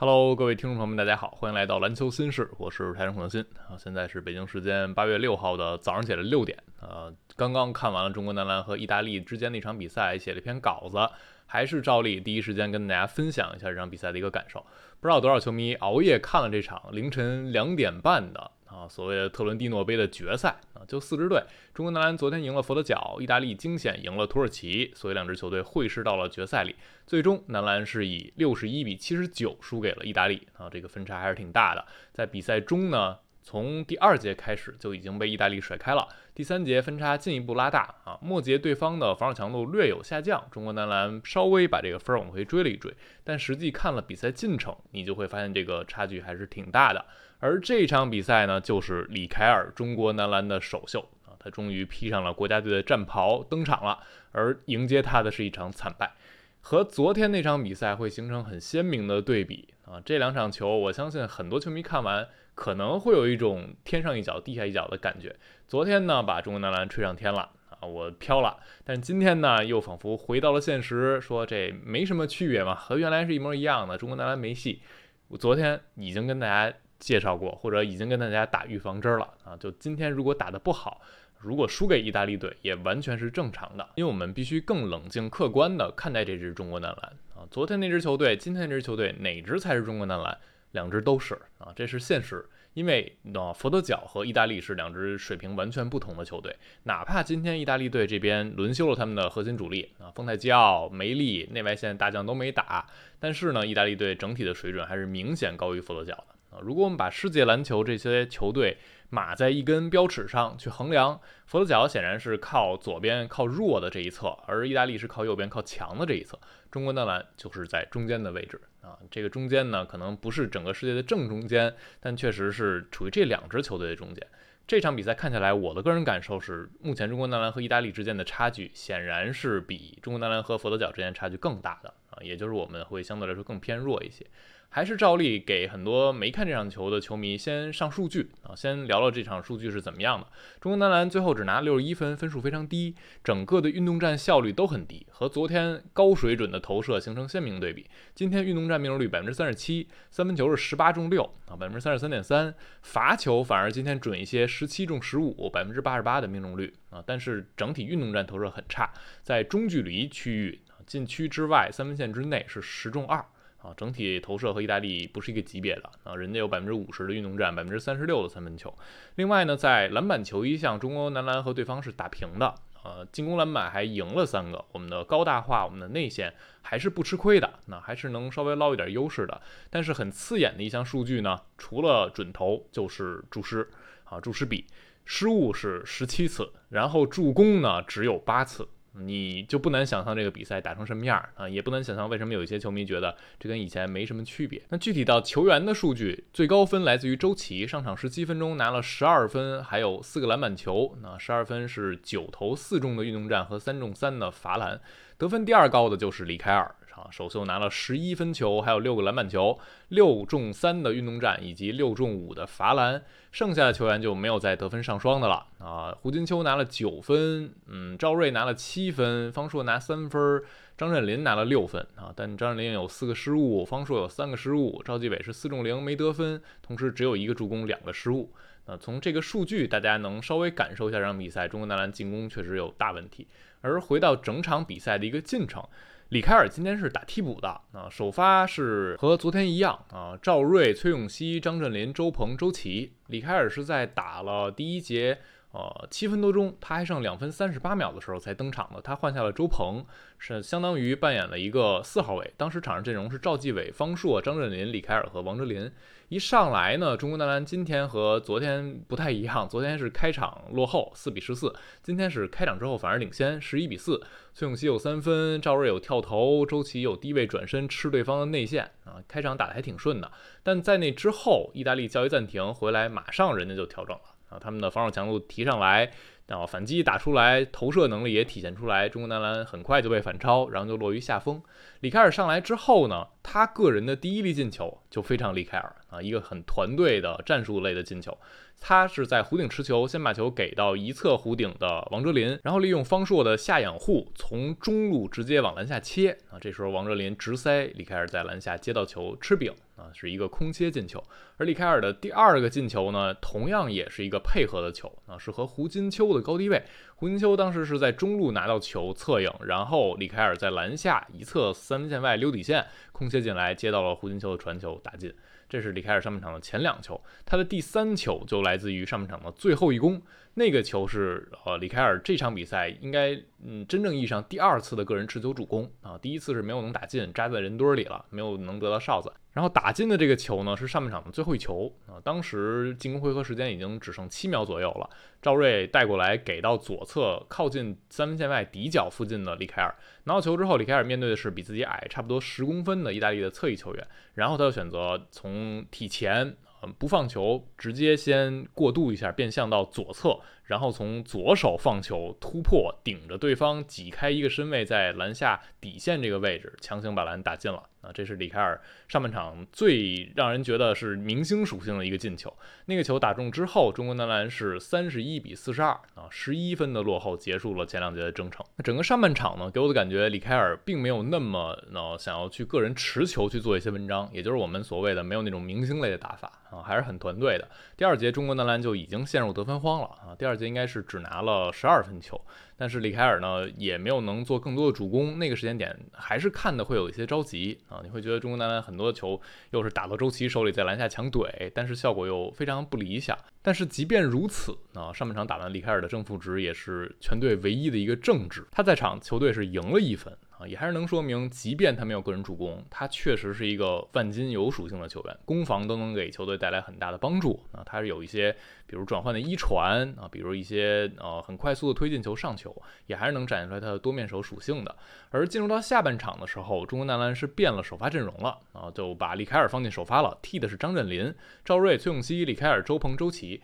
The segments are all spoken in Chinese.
Hello，各位听众朋友们，大家好，欢迎来到篮球新事，我是台长孔德新啊。现在是北京时间八月六号的早上起来六点，呃，刚刚看完了中国男篮和意大利之间的一场比赛，写了一篇稿子，还是照例第一时间跟大家分享一下这场比赛的一个感受。不知道多少球迷熬夜看了这场凌晨两点半的。啊，所谓的特伦蒂诺杯的决赛啊，就四支队，中国男篮昨天赢了佛得角，意大利惊险赢了土耳其，所以两支球队会师到了决赛里。最终，男篮是以六十一比七十九输给了意大利啊，这个分差还是挺大的。在比赛中呢。从第二节开始就已经被意大利甩开了，第三节分差进一步拉大啊，末节对方的防守强度略有下降，中国男篮稍微把这个分儿往回追了一追，但实际看了比赛进程，你就会发现这个差距还是挺大的。而这场比赛呢，就是李凯尔中国男篮的首秀啊，他终于披上了国家队的战袍登场了，而迎接他的是一场惨败，和昨天那场比赛会形成很鲜明的对比啊，这两场球我相信很多球迷看完。可能会有一种天上一脚地下一脚的感觉。昨天呢，把中国男篮吹上天了啊，我飘了。但今天呢，又仿佛回到了现实，说这没什么区别嘛，和原来是一模一样的。中国男篮没戏。我昨天已经跟大家介绍过，或者已经跟大家打预防针了啊。就今天如果打得不好，如果输给意大利队，也完全是正常的，因为我们必须更冷静客观的看待这支中国男篮啊。昨天那支球队，今天这支球队，哪支才是中国男篮？两支都是啊，这是现实。因为呢，佛得角和意大利是两支水平完全不同的球队。哪怕今天意大利队这边轮休了他们的核心主力啊，丰泰基奥、梅利、内外线大将都没打，但是呢，意大利队整体的水准还是明显高于佛得角的啊。如果我们把世界篮球这些球队，码在一根标尺上去衡量，佛得角显然是靠左边靠弱的这一侧，而意大利是靠右边靠强的这一侧。中国男篮就是在中间的位置啊，这个中间呢，可能不是整个世界的正中间，但确实是处于这两支球队的中间。这场比赛看下来，我的个人感受是，目前中国男篮和意大利之间的差距显然是比中国男篮和佛得角之间差距更大的啊，也就是我们会相对来说更偏弱一些。还是照例给很多没看这场球的球迷先上数据啊，先聊聊这场数据是怎么样的。中国男篮最后只拿六十一分，分数非常低，整个的运动战效率都很低，和昨天高水准的投射形成鲜明对比。今天运动战命中率百分之三十七，三分球是十八中六啊，百分之三十三点三，罚球反而今天准一些，十七中十五，百分之八十八的命中率啊，但是整体运动战投射很差，在中距离区域禁区之外三分线之内是十中二。啊，整体投射和意大利不是一个级别的啊，人家有百分之五十的运动战，百分之三十六的三分球。另外呢，在篮板球一项，中国男篮和对方是打平的，呃，进攻篮板还赢了三个。我们的高大化，我们的内线还是不吃亏的，那还是能稍微捞一点优势的。但是很刺眼的一项数据呢，除了准投就是注失啊，注失比失误是十七次，然后助攻呢只有八次。你就不难想象这个比赛打成什么样啊？也不难想象为什么有一些球迷觉得这跟以前没什么区别。那具体到球员的数据，最高分来自于周琦，上场十七分钟拿了十二分，还有四个篮板球。那十二分是九投四中的运动战和三中三的罚篮。得分第二高的就是李凯尔。啊，首秀拿了十一分球，还有六个篮板球，六中三的运动战以及六中五的罚篮，剩下的球员就没有再得分上双的了啊。胡金秋拿了九分，嗯，赵睿拿了七分，方硕拿三分，张镇麟拿了六分啊。但张镇麟有四个失误，方硕有三个失误，赵继伟是四中零没得分，同时只有一个助攻，两个失误。那从这个数据，大家能稍微感受一下这场比赛，中国男篮进攻确实有大问题。而回到整场比赛的一个进程。李凯尔今天是打替补的啊，首发是和昨天一样啊，赵睿、崔永熙、张镇麟、周鹏、周琦。李凯尔是在打了第一节。呃，七分多钟，他还剩两分三十八秒的时候才登场的。他换下了周鹏，是相当于扮演了一个四号位。当时场上阵容是赵继伟、方硕、张镇麟、李凯尔和王哲林。一上来呢，中国男篮今天和昨天不太一样，昨天是开场落后四比十四，今天是开场之后反而领先十一比四。崔永熙有三分，赵睿有跳投，周琦有低位转身吃对方的内线啊，开场打得还挺顺的。但在那之后，意大利叫一暂停，回来马上人家就调整了。啊，他们的防守强度提上来，然后反击打出来，投射能力也体现出来。中国男篮很快就被反超，然后就落于下风。李凯尔上来之后呢，他个人的第一粒进球就非常李凯尔啊，一个很团队的战术类的进球。他是在弧顶持球，先把球给到一侧弧顶的王哲林，然后利用方硕的下掩护，从中路直接往篮下切啊。这时候王哲林直塞，李凯尔在篮下接到球吃饼。啊，是一个空切进球。而里凯尔的第二个进球呢，同样也是一个配合的球啊，是和胡金秋的高低位。胡金秋当时是在中路拿到球侧影，然后里凯尔在篮下一侧三分线外溜底线空切进来，接到了胡金秋的传球打进。这是里凯尔上半场的前两球，他的第三球就来自于上半场的最后一攻。那个球是呃里凯尔这场比赛应该嗯真正意义上第二次的个人持球助攻啊，第一次是没有能打进，扎在人堆里了，没有能得到哨子。然后打进的这个球呢是上半场的最后一球啊，当时进攻回合时间已经只剩七秒左右了，赵睿带过来给到左侧靠近三分线外底角附近的里凯尔拿到球之后，里凯尔面对的是比自己矮差不多十公分的意大利的侧翼球员，然后他就选择从体前。嗯，不放球，直接先过渡一下，变向到左侧，然后从左手放球突破，顶着对方挤开一个身位，在篮下底线这个位置强行把篮打进了。啊，这是里凯尔上半场最让人觉得是明星属性的一个进球。那个球打中之后，中国男篮是三十一比四十二啊，十一分的落后结束了前两节的征程。那整个上半场呢，给我的感觉，里凯尔并没有那么呢想要去个人持球去做一些文章，也就是我们所谓的没有那种明星类的打法啊，还是很团队的。第二节中国男篮就已经陷入得分荒了啊，第二节应该是只拿了十二分球。但是里凯尔呢，也没有能做更多的主攻，那个时间点还是看的会有一些着急啊！你会觉得中国男篮很多的球又是打到周琦手里，在篮下强怼，但是效果又非常不理想。但是即便如此啊，上半场打完里凯尔的正负值也是全队唯一的一个正值，他在场球队是赢了一分。啊，也还是能说明，即便他没有个人助攻，他确实是一个万金油属性的球员，攻防都能给球队带来很大的帮助。啊，他是有一些，比如转换的一传啊，比如一些呃很快速的推进球上球，也还是能展现出来他的多面手属性的。而进入到下半场的时候，中国男篮是变了首发阵容了啊，就把李凯尔放进首发了，替的是张镇麟、赵睿、崔永熙、李凯尔、周鹏、周琦。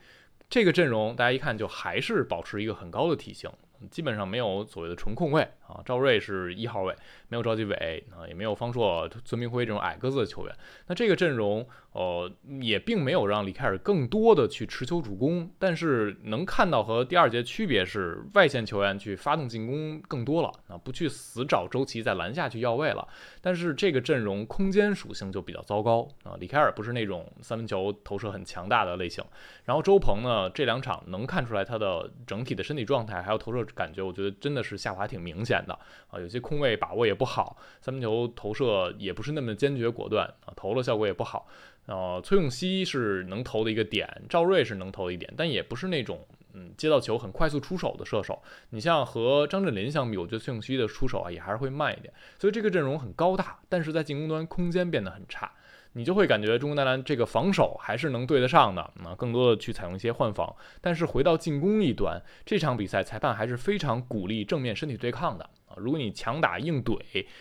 这个阵容大家一看就还是保持一个很高的体型。基本上没有所谓的纯控卫啊，赵睿是一号位，没有赵继伟啊，也没有方硕、孙铭徽这种矮个子的球员。那这个阵容，呃，也并没有让里凯尔更多的去持球主攻，但是能看到和第二节区别是，外线球员去发动进攻更多了啊，不去死找周琦在篮下去要位了。但是这个阵容空间属性就比较糟糕啊，里凯尔不是那种三分球投射很强大的类型，然后周鹏呢，这两场能看出来他的整体的身体状态还有投射。感觉我觉得真的是下滑挺明显的啊，有些空位把握也不好，三分球投射也不是那么坚决果断啊，投了效果也不好。呃，崔永熙是能投的一个点，赵睿是能投的一点，但也不是那种嗯接到球很快速出手的射手。你像和张镇麟相比，我觉得崔永熙的出手啊也还是会慢一点。所以这个阵容很高大，但是在进攻端空间变得很差。你就会感觉中国男篮这个防守还是能对得上的，啊，更多的去采用一些换防。但是回到进攻一端，这场比赛裁判还是非常鼓励正面身体对抗的啊。如果你强打硬怼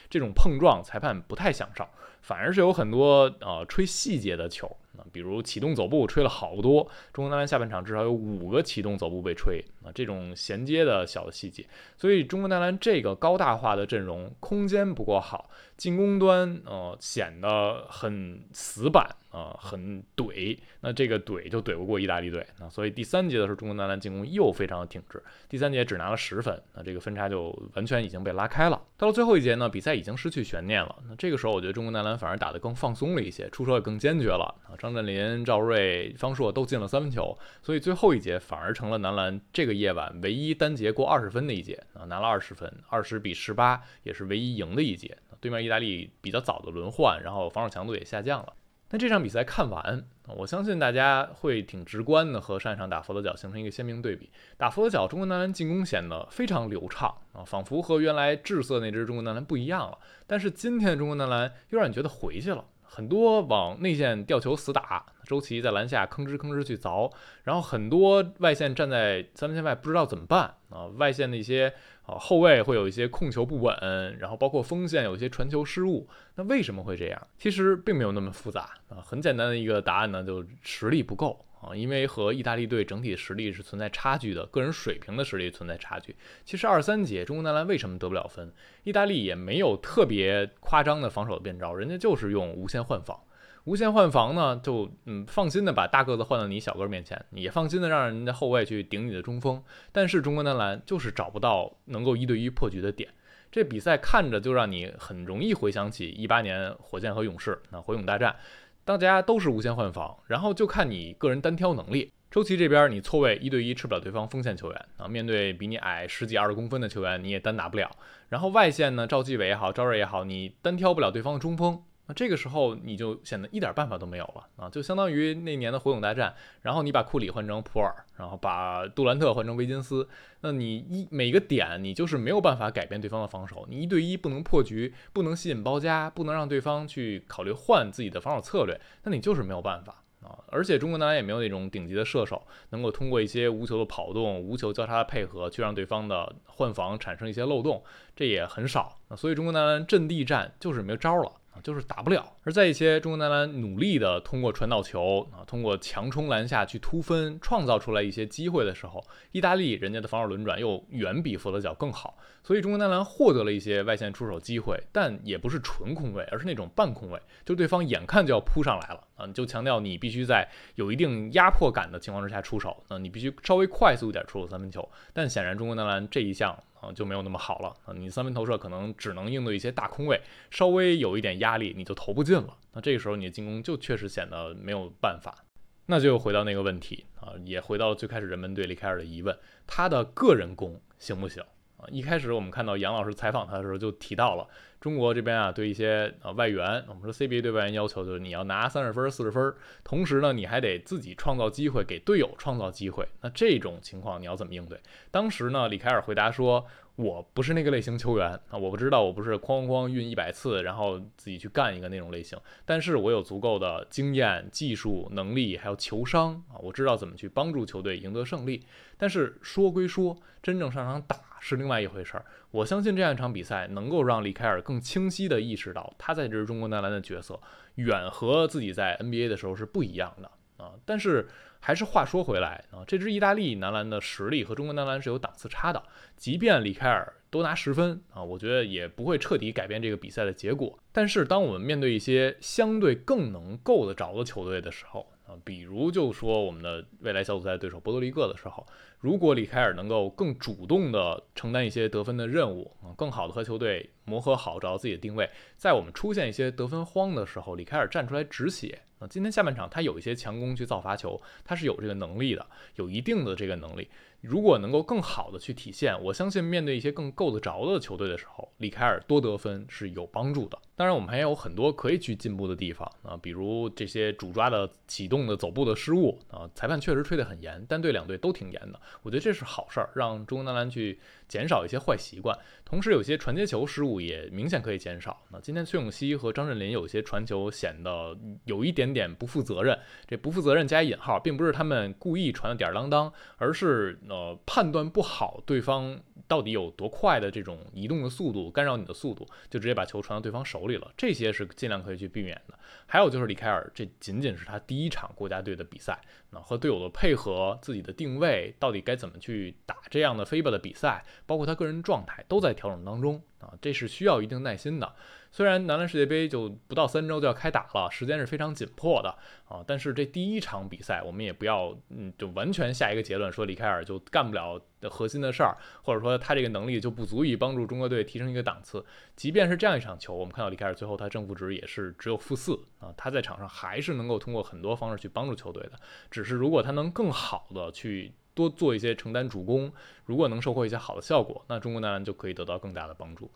这种碰撞，裁判不太享受，反而是有很多呃吹细节的球。啊，比如启动走步吹了好多，中国男篮下半场至少有五个启动走步被吹啊，这种衔接的小的细节，所以中国男篮这个高大化的阵容空间不够好，进攻端呃显得很死板。啊，很怼，那这个怼就怼不过意大利队，啊所以第三节的时候，中国男篮进攻又非常的挺直，第三节只拿了十分，那这个分差就完全已经被拉开了。到了最后一节呢，比赛已经失去悬念了，那这个时候我觉得中国男篮反而打得更放松了一些，出手也更坚决了啊，张镇麟、赵睿、方硕都进了三分球，所以最后一节反而成了男篮这个夜晚唯一单节过二十分的一节啊，拿了二十分，二十比十八，也是唯一赢的一节。对面意大利比较早的轮换，然后防守强度也下降了。那这场比赛看完，我相信大家会挺直观的和上一场打佛得角形成一个鲜明对比。打佛得角，中国男篮进攻显得非常流畅啊，仿佛和原来滞色那支中国男篮不一样了。但是今天的中国男篮又让你觉得回去了，很多往内线吊球死打，周琦在篮下吭哧吭哧去凿，然后很多外线站在三分线外不知道怎么办啊，外线的一些。啊，后卫会有一些控球不稳，然后包括锋线有一些传球失误。那为什么会这样？其实并没有那么复杂啊，很简单的一个答案呢，就实力不够啊。因为和意大利队整体实力是存在差距的，个人水平的实力存在差距。其实二三节中国男篮为什么得不了分？意大利也没有特别夸张的防守变招，人家就是用无限换防。无限换防呢，就嗯放心的把大个子换到你小个面前，也放心的让人家后卫去顶你的中锋。但是中国男篮就是找不到能够一对一破局的点。这比赛看着就让你很容易回想起一八年火箭和勇士那火勇大战。大家都是无限换防，然后就看你个人单挑能力。周琦这边你错位一对一吃不了对方锋线球员啊，面对比你矮十几二十公分的球员你也单打不了。然后外线呢，赵继伟也好，赵睿也好，你单挑不了对方的中锋。那这个时候你就显得一点办法都没有了啊，就相当于那年的火影大战，然后你把库里换成普尔，然后把杜兰特换成维金斯，那你一每个点你就是没有办法改变对方的防守，你一对一不能破局，不能吸引包夹，不能让对方去考虑换自己的防守策略，那你就是没有办法啊。而且中国男篮也没有那种顶级的射手，能够通过一些无球的跑动、无球交叉的配合，去让对方的换防产生一些漏洞，这也很少。那所以中国男篮阵地战就是没招了。就是打不了，而在一些中国男篮努力的通过传导球啊，通过强冲篮下去突分，创造出来一些机会的时候，意大利人家的防守轮转又远比佛得角更好，所以中国男篮获得了一些外线出手机会，但也不是纯空位，而是那种半空位，就对方眼看就要扑上来了啊，就强调你必须在有一定压迫感的情况之下出手，那你必须稍微快速一点出手三分球，但显然中国男篮这一项。就没有那么好了啊！你三分投射可能只能应对一些大空位，稍微有一点压力你就投不进了。那这个时候你的进攻就确实显得没有办法。那就回到那个问题啊，也回到最开始人们对李凯尔的疑问：他的个人攻行不行？一开始我们看到杨老师采访他的时候就提到了。中国这边啊，对一些呃外援，我们说 CBA 对外援要求就是你要拿三十分、四十分，同时呢，你还得自己创造机会，给队友创造机会。那这种情况你要怎么应对？当时呢，李凯尔回答说：“我不是那个类型球员啊，我不知道，我不是哐哐运一百次，然后自己去干一个那种类型。但是我有足够的经验、技术、能力，还有球商啊，我知道怎么去帮助球队赢得胜利。但是说归说，真正上场打是另外一回事儿。我相信这样一场比赛能够让李凯尔更。更清晰地意识到，他在这支中国男篮的角色远和自己在 NBA 的时候是不一样的啊。但是还是话说回来啊，这支意大利男篮的实力和中国男篮是有档次差的。即便李凯尔多拿十分啊，我觉得也不会彻底改变这个比赛的结果。但是当我们面对一些相对更能够得着的球队的时候，啊，比如就说我们的未来小组赛对手波多黎各的时候，如果李凯尔能够更主动的承担一些得分的任务啊，更好的和球队磨合好，找到自己的定位，在我们出现一些得分荒的时候，李凯尔站出来止血今天下半场他有一些强攻去造罚球，他是有这个能力的，有一定的这个能力。如果能够更好的去体现，我相信面对一些更够得着的球队的时候，李凯尔多得分是有帮助的。当然，我们还有很多可以去进步的地方啊，比如这些主抓的启动的走步的失误啊，裁判确实吹得很严，单队两队都挺严的，我觉得这是好事儿，让中国男篮去减少一些坏习惯。同时，有些传接球失误也明显可以减少。那今天崔永熙和张镇麟有些传球显得有一点点不负责任，这不负责任加引号，并不是他们故意传的点儿当当，而是呃判断不好对方。到底有多快的这种移动的速度干扰你的速度，就直接把球传到对方手里了。这些是尽量可以去避免的。还有就是李凯尔，这仅仅是他第一场国家队的比赛，那和队友的配合、自己的定位，到底该怎么去打这样的 FIBA 的比赛，包括他个人状态都在调整当中啊，这是需要一定耐心的。虽然男篮世界杯就不到三周就要开打了，时间是非常紧迫的啊，但是这第一场比赛我们也不要嗯，就完全下一个结论说李凯尔就干不了核心的事儿，或者说他这个能力就不足以帮助中国队提升一个档次。即便是这样一场球，我们看到李凯尔最后他正负值也是只有负四啊，他在场上还是能够通过很多方式去帮助球队的。只是如果他能更好的去多做一些承担主攻，如果能收获一些好的效果，那中国男篮就可以得到更大的帮助。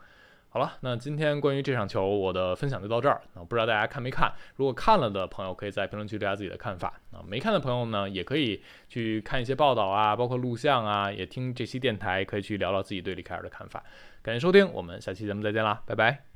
好了，那今天关于这场球，我的分享就到这儿。啊，不知道大家看没看？如果看了的朋友，可以在评论区留下自己的看法。啊，没看的朋友呢，也可以去看一些报道啊，包括录像啊，也听这期电台，可以去聊聊自己对李凯尔的看法。感谢收听，我们下期节目再见啦，拜拜。